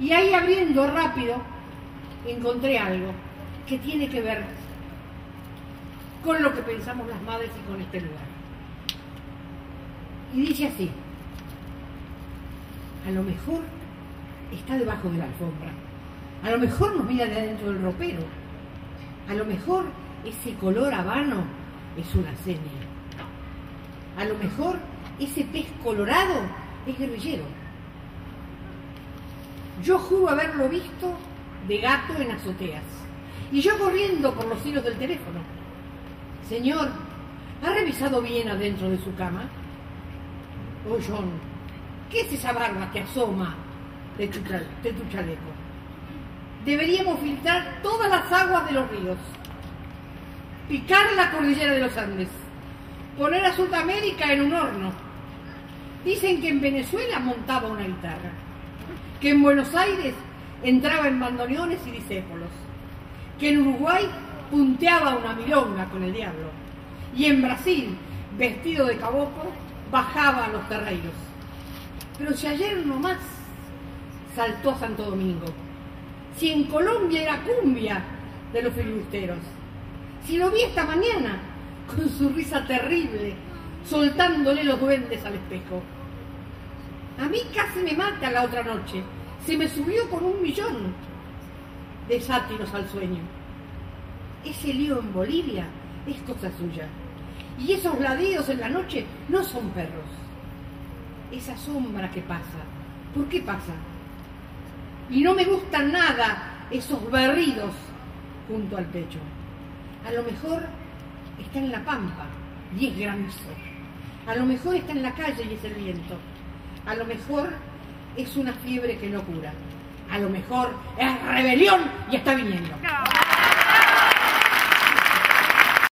Y ahí abriendo rápido encontré algo que tiene que ver con lo que pensamos las madres y con este lugar. Y dice así, a lo mejor está debajo de la alfombra, a lo mejor nos mira de adentro del ropero, a lo mejor ese color habano es una seña, a lo mejor ese pez colorado es guerrillero. Yo juro haberlo visto de gato en azoteas. Y yo corriendo por los hilos del teléfono. Señor, ¿ha revisado bien adentro de su cama? Oh, John, ¿qué es esa barba que asoma de tu, de tu chaleco? Deberíamos filtrar todas las aguas de los ríos, picar la cordillera de los Andes, poner a Sudamérica en un horno. Dicen que en Venezuela montaba una guitarra, que en Buenos Aires entraba en bandoneones y discépolos, que en Uruguay punteaba una milonga con el diablo, y en Brasil, vestido de caboclo, bajaba a los terreiros. Pero si ayer nomás saltó a Santo Domingo, si en Colombia era cumbia de los filibusteros, si lo vi esta mañana con su risa terrible, soltándole los duendes al espejo. A mí casi me mata la otra noche, se me subió con un millón de sátiros al sueño. Ese lío en Bolivia es cosa suya. Y esos ladridos en la noche no son perros. Esa sombra que pasa, ¿por qué pasa? Y no me gustan nada esos berridos junto al pecho. A lo mejor está en la pampa y es granizo. A lo mejor está en la calle y es el viento. A lo mejor es una fiebre que no cura. A lo mejor es rebelión y está viniendo.